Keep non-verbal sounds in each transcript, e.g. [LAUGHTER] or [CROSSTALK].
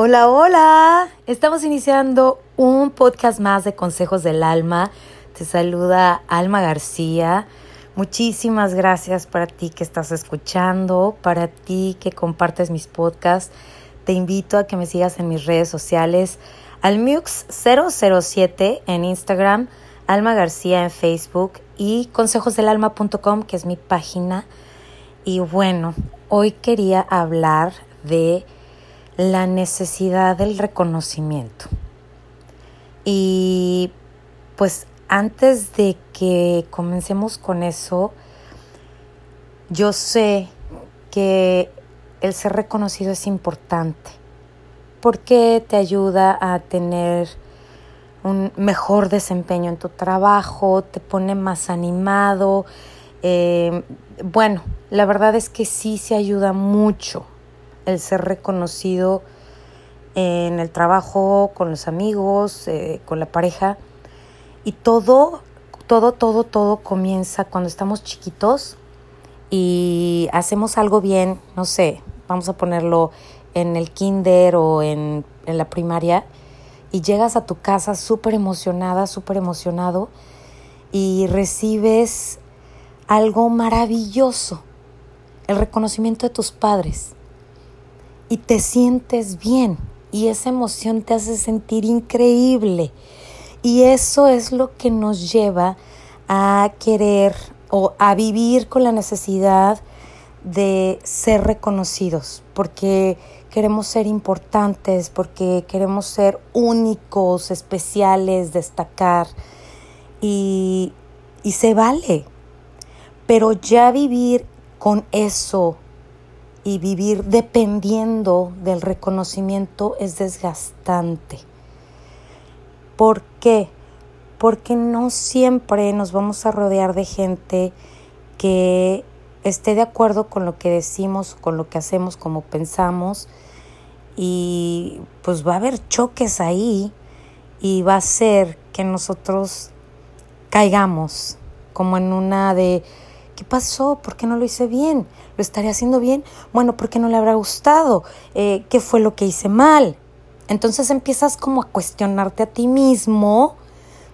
Hola, hola. Estamos iniciando un podcast más de Consejos del Alma. Te saluda Alma García. Muchísimas gracias para ti que estás escuchando, para ti que compartes mis podcasts. Te invito a que me sigas en mis redes sociales, almux007 en Instagram, Alma García en Facebook y consejosdelalma.com, que es mi página. Y bueno, hoy quería hablar de la necesidad del reconocimiento. Y pues antes de que comencemos con eso, yo sé que el ser reconocido es importante porque te ayuda a tener un mejor desempeño en tu trabajo, te pone más animado. Eh, bueno, la verdad es que sí se ayuda mucho el ser reconocido en el trabajo, con los amigos, eh, con la pareja. Y todo, todo, todo, todo comienza cuando estamos chiquitos y hacemos algo bien, no sé, vamos a ponerlo en el kinder o en, en la primaria, y llegas a tu casa súper emocionada, súper emocionado, y recibes algo maravilloso, el reconocimiento de tus padres y te sientes bien y esa emoción te hace sentir increíble. Y eso es lo que nos lleva a querer o a vivir con la necesidad de ser reconocidos, porque queremos ser importantes, porque queremos ser únicos, especiales, destacar, y, y se vale. Pero ya vivir con eso y vivir dependiendo del reconocimiento es desgastante. ¿Por qué? Porque no siempre nos vamos a rodear de gente que esté de acuerdo con lo que decimos, con lo que hacemos, como pensamos, y pues va a haber choques ahí y va a ser que nosotros caigamos como en una de ¿Qué pasó? ¿Por qué no lo hice bien? ¿Lo estaría haciendo bien? Bueno, ¿por qué no le habrá gustado? Eh, ¿Qué fue lo que hice mal? Entonces empiezas como a cuestionarte a ti mismo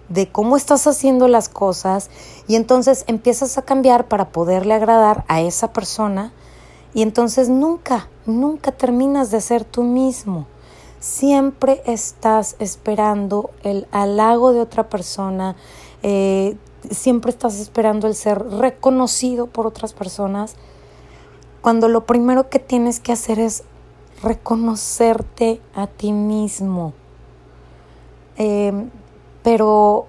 de cómo estás haciendo las cosas y entonces empiezas a cambiar para poderle agradar a esa persona y entonces nunca, nunca terminas de ser tú mismo. Siempre estás esperando el halago de otra persona, eh, siempre estás esperando el ser reconocido por otras personas, cuando lo primero que tienes que hacer es reconocerte a ti mismo. Em, pero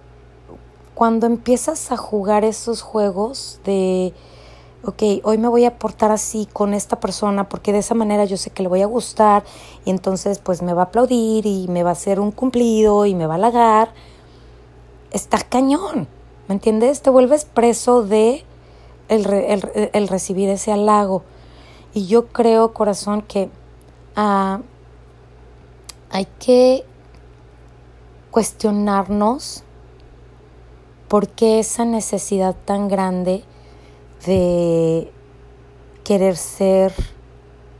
cuando empiezas a jugar esos juegos de, ok, hoy me voy a portar así con esta persona porque de esa manera yo sé que le voy a gustar y entonces pues me va a aplaudir y me va a hacer un cumplido y me va a halagar, está cañón. ¿Me entiendes? Te vuelves preso de el, recibir ese halago. Y yo creo, corazón, que ah, hay que cuestionarnos por qué esa necesidad tan grande de querer ser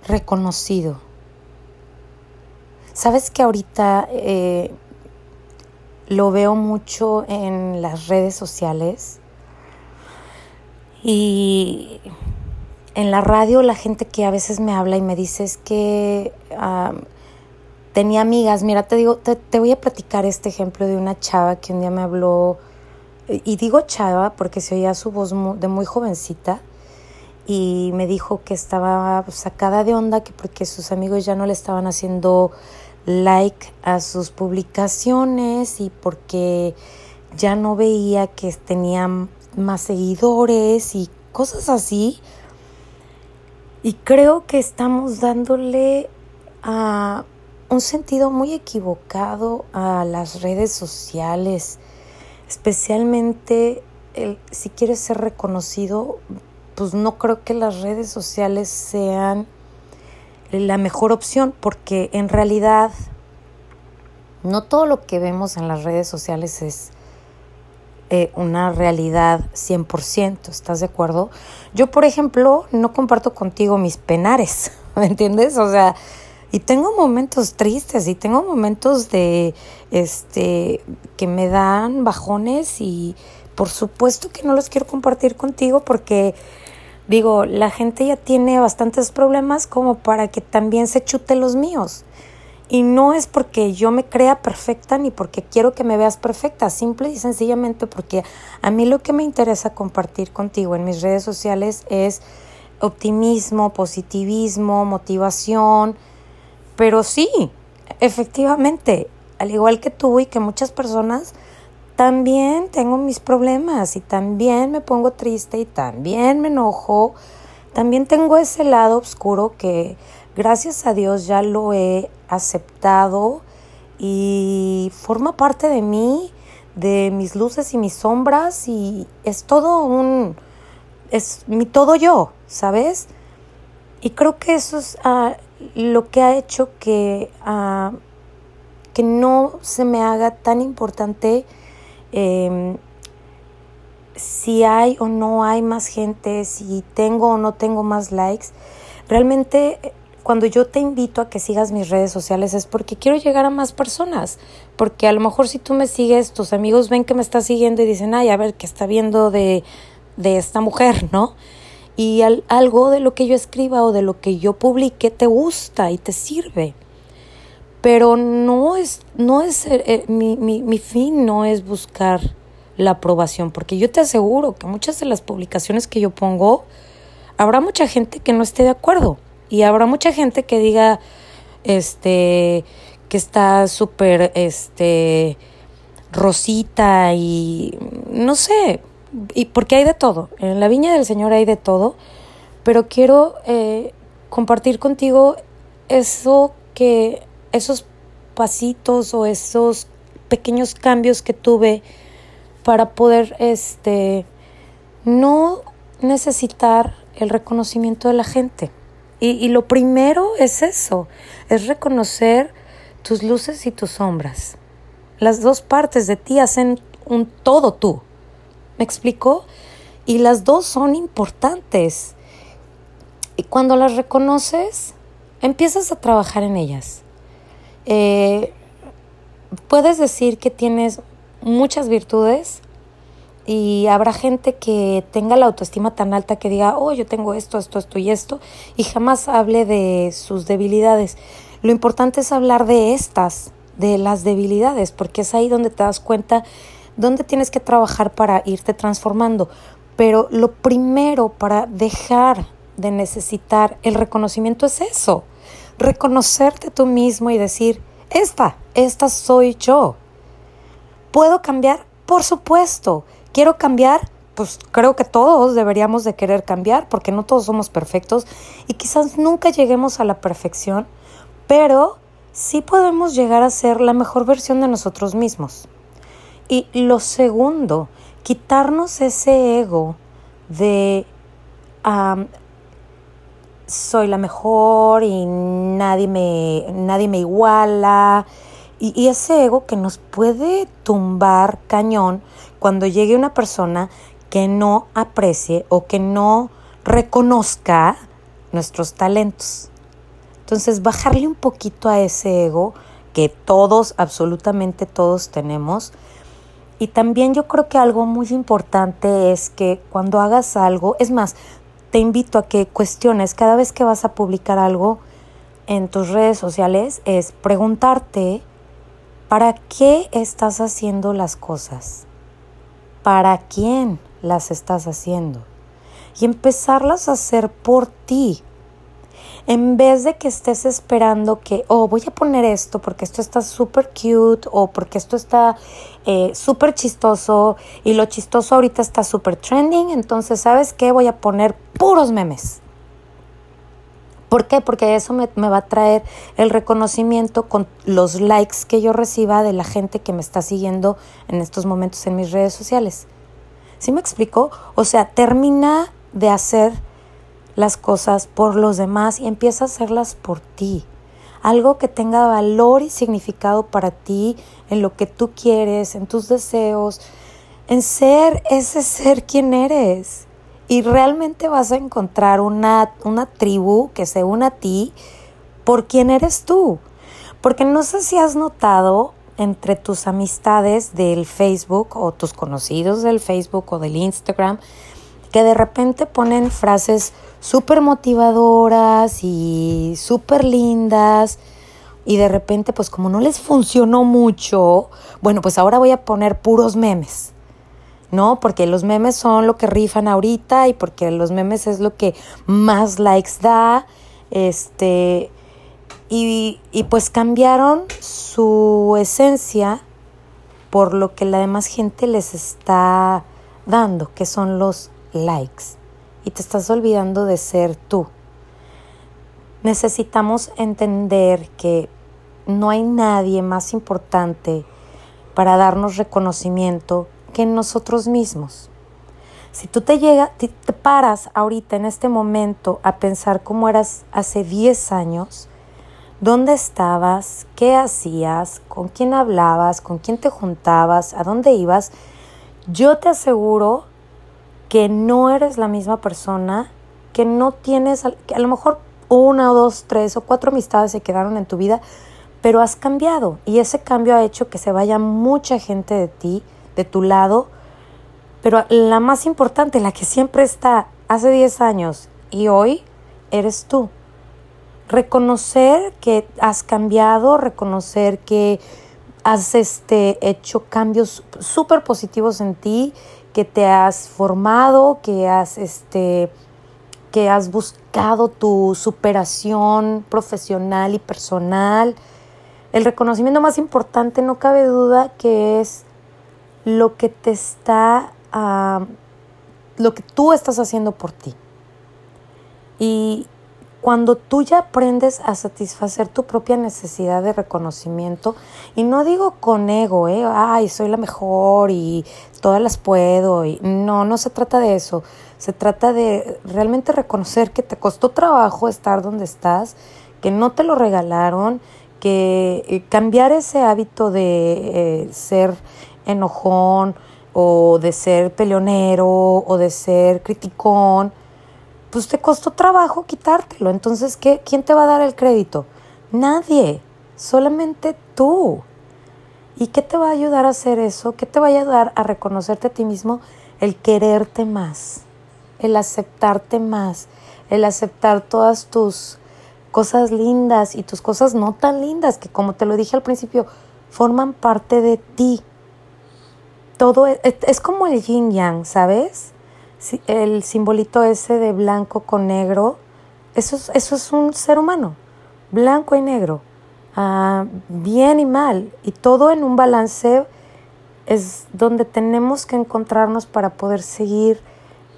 reconocido. Sabes que ahorita eh, lo veo mucho en las redes sociales y en la radio la gente que a veces me habla y me dice es que tenía amigas, mira, te digo, te, te, voy a platicar este ejemplo de una chava que un día me habló, y digo chava porque se oía su voz de muy jovencita, y me dijo que estaba sacada de onda, que porque sus amigos ya no le estaban haciendo like a sus publicaciones y porque ya no veía que tenían más seguidores y cosas así. Y creo que estamos dándole a un sentido muy equivocado a las redes sociales, especialmente el, si quieres ser reconocido, pues no creo que las redes sociales sean la mejor opción porque en realidad no todo lo que vemos en las redes sociales es eh, una realidad 100%, ¿estás de acuerdo? Yo, por ejemplo, no comparto contigo mis penares, [LAUGHS] ¿me entiendes? O sea, Y tengo momentos tristes y tengo momentos de este que me dan bajones y por supuesto que no los quiero compartir contigo porque digo, la gente ya tiene bastantes problemas como para que también se chute los míos. Y no es porque yo me crea perfecta ni porque quiero que me veas perfecta, simple y sencillamente porque a mí lo que me interesa compartir contigo en mis redes sociales es optimismo, positivismo, motivación, pero sí, efectivamente, al igual que tú y que muchas personas, también tengo mis problemas y también me pongo triste y también me enojo. También tengo ese lado oscuro que gracias a Dios ya lo he aceptado y forma parte de mí, de mis luces y mis sombras y es todo un, es mi todo yo, ¿sabes? Y creo que eso es ah, lo que ha hecho que, ah, que no se me haga tan importante em, si hay o no hay más gente, si tengo o no tengo más likes. Realmente cuando yo te invito a que sigas mis redes sociales es porque quiero llegar a más personas, porque a lo mejor si tú me sigues, tus amigos ven que me estás siguiendo y dicen, ay, a ver, ¿qué está viendo de, de esta mujer, no? Y algo de lo que yo escriba o de lo que yo publique te gusta y te sirve. Pero no es, no es eh, eh, mi, mi, mi fin no es buscar la aprobación, porque yo te aseguro que muchas de las publicaciones que yo pongo, habrá mucha gente que no esté de acuerdo y habrá mucha gente que diga, este, que está súper, este, rosita y no sé, y porque hay de todo, en la viña del Señor hay de todo, pero quiero eh, compartir contigo eso que, esos pasitos o esos pequeños cambios que tuve para poder este no necesitar el reconocimiento de la gente. Y, y, lo primero es eso, es reconocer tus luces y tus sombras. Las dos partes de ti hacen un todo tú. ¿Me explico? Y las dos son importantes. Y cuando las reconoces, empiezas a trabajar en ellas. Eh, puedes decir que tienes muchas virtudes y habrá gente que tenga la autoestima tan alta que diga, oh, yo tengo esto, esto, esto y esto, y jamás hable de sus debilidades. Lo importante es hablar de estas, de las debilidades, porque es ahí donde te das cuenta dónde tienes que trabajar para irte transformando. Pero lo primero para dejar de necesitar el reconocimiento es eso, reconocerte tú mismo y decir, esta, esta soy yo. ¿Puedo cambiar? Por supuesto. ¿Quiero cambiar? Pues creo que todos deberíamos de querer cambiar porque no todos somos perfectos y quizás nunca lleguemos a la perfección, pero sí podemos llegar a ser la mejor versión de nosotros mismos. Y lo segundo, quitarnos ese ego de soy la mejor y nadie me, nadie me iguala. Y, y, ese ego que nos puede tumbar cañón cuando llegue una persona que no aprecie o que no reconozca nuestros talentos. Entonces, bajarle un poquito a ese ego que todos, absolutamente todos tenemos, y también yo creo que algo muy importante es que cuando hagas algo, es más, te invito a que cuestiones cada vez que vas a publicar algo en tus redes sociales, es preguntarte, ¿para qué estás haciendo las cosas? ¿Para quién las estás haciendo? Y empezarlas a hacer por ti, en vez de que estés esperando que, oh, voy a poner esto porque esto está súper cute o porque esto está eh, súper chistoso y lo chistoso ahorita está súper trending, entonces, ¿sabes qué? Voy a poner puros memes. ¿Por qué? Porque eso me, me, va a traer el reconocimiento con los likes que yo reciba de la gente que me está siguiendo en estos momentos en mis redes sociales. ¿Sí me explico? O sea, termina de hacer las cosas por los demás y empieza a hacerlas por ti. Algo que tenga valor y significado para ti, en lo que tú quieres, en tus deseos, en ser ese ser quien eres. Y realmente vas a encontrar una, una tribu que se una a ti por quién eres tú. Porque no sé si has notado entre tus amistades del Facebook o tus conocidos del Facebook o del Instagram que de repente ponen frases súper motivadoras y súper lindas y de repente pues como no les funcionó mucho, bueno pues ahora voy a poner puros memes. ¿no? Porque los memes son lo que rifan ahorita y porque los memes es lo que más likes da, este, y, y pues cambiaron su esencia por lo que la demás gente les está dando, que son los likes. Y te estás olvidando de ser tú. Necesitamos entender que no hay nadie más importante para darnos reconocimiento que nosotros mismos. Si tú te llega, te, paras ahorita en este momento a pensar cómo eras hace 10 años, dónde estabas, qué hacías, con quién hablabas, con quién te juntabas, a dónde ibas, yo te aseguro que no eres la misma persona, que no tienes, que a lo mejor una o dos, tres o cuatro amistades se quedaron en tu vida, pero has cambiado y ese cambio ha hecho que se vaya mucha gente de ti, de tu lado, pero la más importante, la que siempre está hace 10 años y hoy, eres tú. Reconocer que has cambiado, reconocer que has este, hecho cambios súper positivos en ti, que te has formado, que has, este, que has buscado tu superación profesional y personal. El reconocimiento más importante, no cabe duda, que es lo que te está, lo que tú estás haciendo por ti. Y, cuando tú ya aprendes a satisfacer tu propia necesidad de reconocimiento, y no digo con ego, ¿eh? ay, soy la mejor y todas las puedo, y no, no se trata de eso, se trata de realmente reconocer que te costó trabajo estar donde estás, que no te lo regalaron, que eh, cambiar ese hábito de eh, ser enojón o de ser peleonero o de ser criticón, pues te costó trabajo quitártelo. Entonces, ¿qué? ¿quién te va a dar el crédito? Nadie, solamente tú. ¿Y qué te va a ayudar a hacer eso? ¿Qué te va a ayudar a reconocerte a ti mismo? El quererte más, el aceptarte más, el aceptar todas tus cosas lindas y tus cosas no tan lindas, que como te lo dije al principio, forman parte de ti. Todo es, es como el yin yang, ¿sabes? El simbolito ese de blanco con negro, eso es, eso es un ser humano, blanco y negro, ah, bien y mal, y todo en un balance es donde tenemos que encontrarnos para poder seguir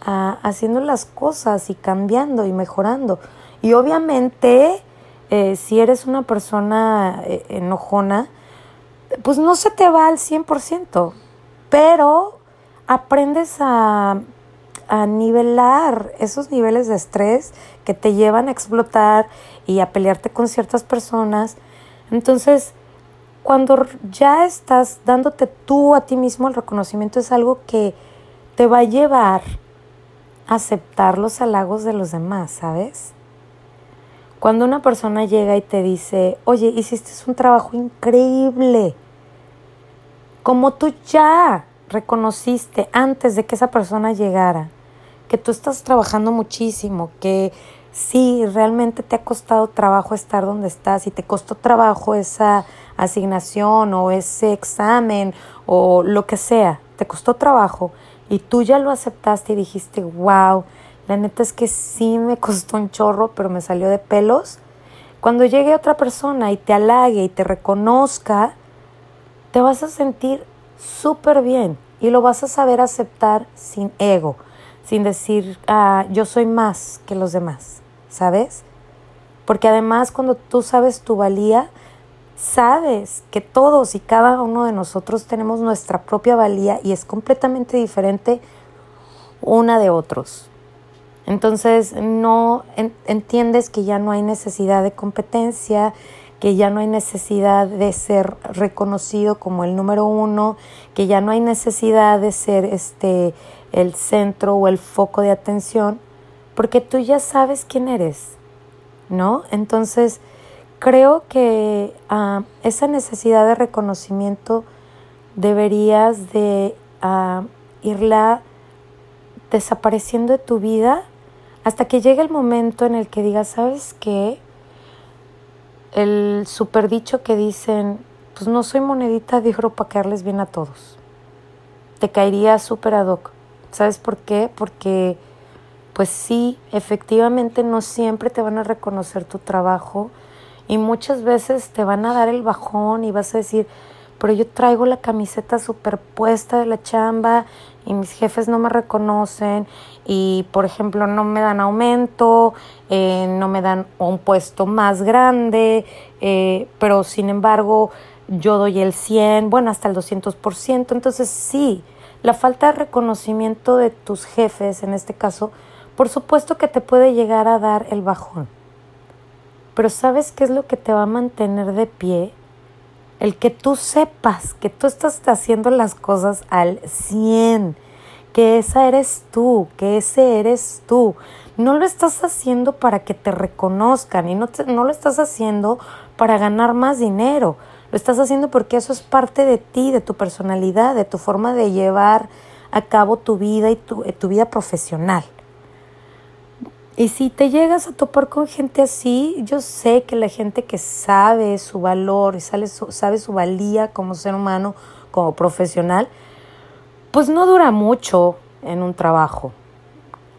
ah, haciendo las cosas y cambiando y mejorando. Y obviamente, eh, si eres una persona eh, enojona, pues no se te va al 100%, pero aprendes a a nivelar esos niveles de estrés que te llevan a explotar y a pelearte con ciertas personas. Entonces, cuando ya estás dándote tú a ti mismo el reconocimiento es algo que te va a llevar a aceptar los halagos de los demás, ¿sabes? Cuando una persona llega y te dice, oye, hiciste un trabajo increíble, como tú ya reconociste antes de que esa persona llegara, que tú estás trabajando muchísimo, que sí, realmente te ha costado trabajo estar donde estás y te costó trabajo esa asignación o ese examen o lo que sea, te costó trabajo y tú ya lo aceptaste y dijiste, wow, la neta es que sí me costó un chorro, pero me salió de pelos. Cuando llegue otra persona y te halague y te reconozca, te vas a sentir súper bien y lo vas a saber aceptar sin ego sin decir, ah, yo soy más que los demás, ¿sabes? Porque además cuando tú sabes tu valía, sabes que todos y cada uno de nosotros tenemos nuestra propia valía y es completamente diferente una de otros. Entonces no entiendes que ya no hay necesidad de competencia, que ya no hay necesidad de ser reconocido como el número uno, que ya no hay necesidad de ser este el centro o el foco de atención, porque tú ya sabes quién eres, ¿no? Entonces, creo que ah, esa necesidad de reconocimiento deberías de uh, irla desapareciendo de tu vida hasta que llegue el momento en el que digas, ¿sabes qué? El superdicho que dicen, pues no soy monedita de oro para caerles bien a todos. Te caería súper ad hoc. ¿Sabes por qué? Porque, pues sí, efectivamente no siempre te van a reconocer tu trabajo y muchas veces te van a dar el bajón y vas a decir, pero yo traigo la camiseta superpuesta de la chamba y mis jefes no me reconocen y, por ejemplo, no me dan aumento, eh, no me dan un puesto más grande, eh, pero sin embargo yo doy el 100, bueno, hasta el 200%. Entonces sí, la falta de reconocimiento de tus jefes, en este caso, por supuesto que te puede llegar a dar el bajón. Pero ¿sabes qué es lo que te va a mantener de pie? El que tú sepas que tú estás haciendo las cosas al 100, que esa eres tú, que ese eres tú. No lo estás haciendo para que te reconozcan y no, no lo estás haciendo para ganar más dinero. Lo estás haciendo porque eso es parte de ti, de tu personalidad, de tu forma de llevar a cabo tu vida y tu, eh, tu vida profesional. Y si te llegas a topar con gente así, yo sé que la gente que sabe su valor y sabe su, sabe su valía como ser humano, como profesional, pues no dura mucho en un trabajo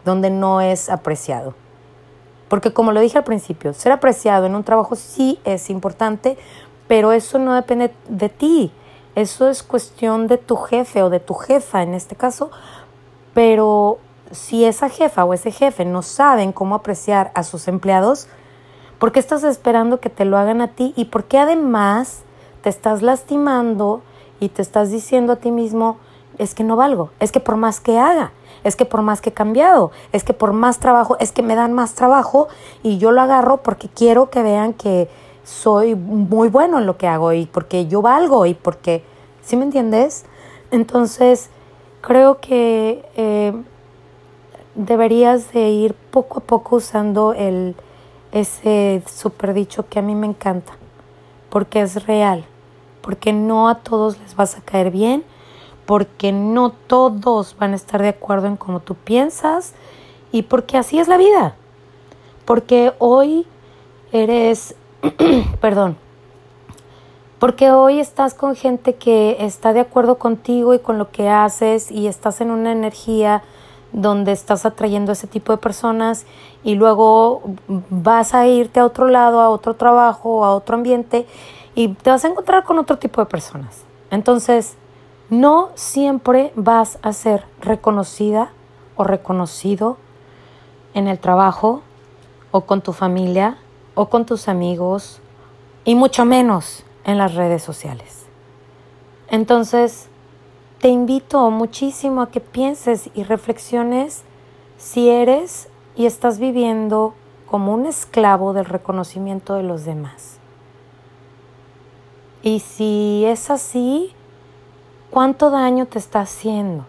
donde no es apreciado. Porque como lo dije al principio, ser apreciado en un trabajo sí es importante, pero eso no depende de ti, eso es cuestión de tu jefe o de tu jefa en este caso, pero si esa jefa o ese jefe no saben cómo apreciar a sus empleados, ¿por qué estás esperando que te lo hagan a ti? ¿Y por qué además te estás lastimando y te estás diciendo a ti mismo, es que no valgo, es que por más que haga, es que por más que he cambiado, es que por más trabajo, es que me dan más trabajo y yo lo agarro porque quiero que vean que soy muy bueno en lo que hago y porque yo valgo y porque, ¿sí me entiendes? Entonces, creo que eh, deberías de ir poco a poco usando el, ese super dicho que a mí me encanta, porque es real, porque no a todos les vas a caer bien, porque no todos van a estar de acuerdo en cómo tú piensas y porque así es la vida, porque hoy eres [CLEARS THROAT] perdón, porque hoy estás con gente que está de acuerdo contigo y con lo que haces y estás en una energía donde estás atrayendo a ese tipo de personas y luego vas a irte a otro lado, a otro trabajo, a otro ambiente y te vas a encontrar con otro tipo de personas. Entonces, no siempre vas a ser reconocida o reconocido en el trabajo o con tu familia o con tus amigos y mucho menos en las redes sociales. Entonces, te invito muchísimo a que pienses y reflexiones si eres y estás viviendo como un esclavo del reconocimiento de los demás. Y si es así, ¿cuánto daño te está haciendo?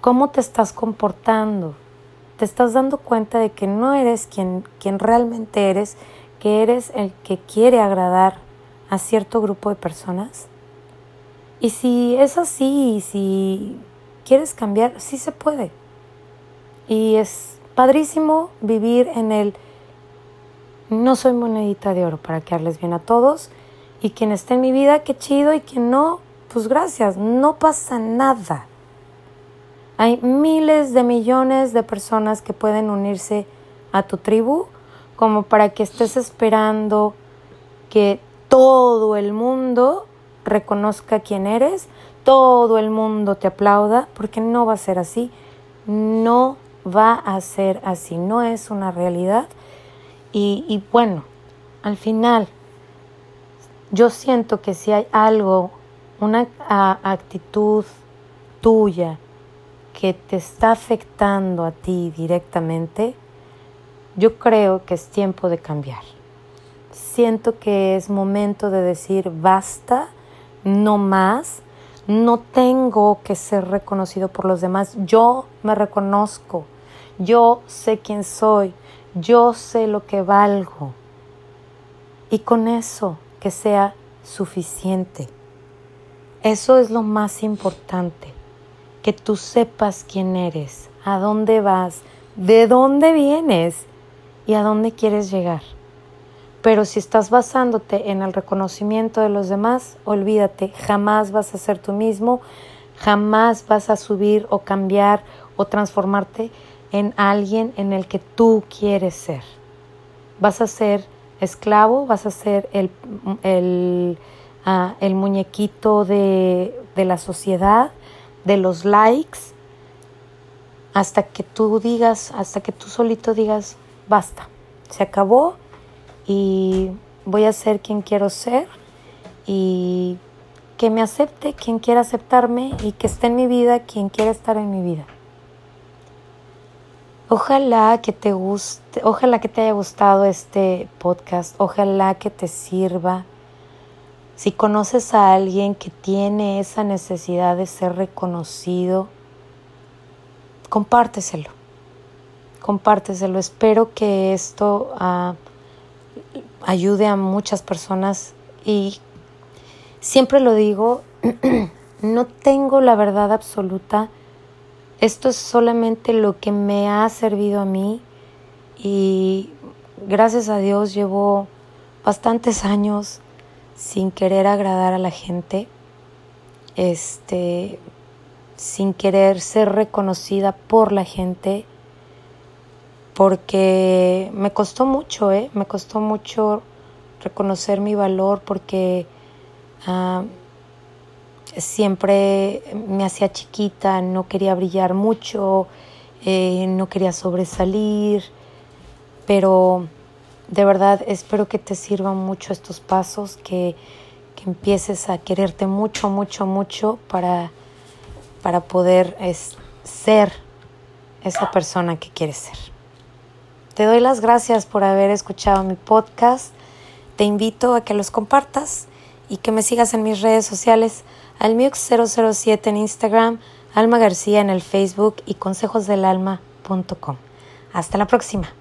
¿Cómo te estás comportando? Te estás dando cuenta de que no eres quien, quien realmente eres, que eres el que quiere agradar a cierto grupo de personas. Y si es así, si quieres cambiar, sí se puede. Y es padrísimo vivir en el no soy monedita de oro para quedarles bien a todos. Y quien esté en mi vida, qué chido. Y quien no, pues gracias, no pasa nada. Hay miles de millones de personas que pueden unirse a tu tribu como para que estés esperando que todo el mundo reconozca quién eres, todo el mundo te aplauda, porque no va a ser así, no va a ser así, no es una realidad. Y, y bueno, al final, yo siento que si hay algo, una actitud tuya, que te está afectando a ti directamente, yo creo que es tiempo de cambiar. Siento que es momento de decir basta, no más, no tengo que ser reconocido por los demás, yo me reconozco, yo sé quién soy, yo sé lo que valgo. Y con eso, que sea suficiente. Eso es lo más importante, que tú sepas quién eres, a dónde vas, de dónde vienes y a dónde quieres llegar. Pero si estás basándote en el reconocimiento de los demás, olvídate, jamás vas a ser tú mismo, jamás vas a subir o cambiar o transformarte en alguien en el que tú quieres ser. Vas a ser esclavo, vas a ser el, el, ah, el muñequito de, de la sociedad, de los likes, hasta que tú digas, hasta que tú solito digas, basta, se acabó y voy a ser quien quiero ser y que me acepte quien quiera aceptarme y que esté en mi vida quien quiera estar en mi vida. Ojalá que te guste, ojalá que te haya gustado este podcast, ojalá que te sirva. Si conoces a alguien que tiene esa necesidad de ser reconocido, compárteselo. Compárteselo. Espero que esto uh, ayude a muchas personas y siempre lo digo, [CLEARS THROAT] no tengo la verdad absoluta esto es solamente lo que me ha servido a mí y gracias a Dios llevo bastantes años sin querer agradar a la gente, este, sin querer ser reconocida por la gente, porque me costó mucho, ¿eh? Me costó mucho reconocer mi valor porque ah, siempre me hacía chiquita, no quería brillar mucho, eh, no quería sobresalir, pero de verdad espero que te sirvan mucho estos pasos, que, que empieces a quererte mucho, mucho, mucho para, para poder ser esa persona que quieres ser. Te doy las gracias por haber escuchado mi podcast. Te invito a que los compartas y que me sigas en mis redes sociales almiux007 en Instagram, Alma García en el Facebook y consejosdelalma.com. Hasta la próxima.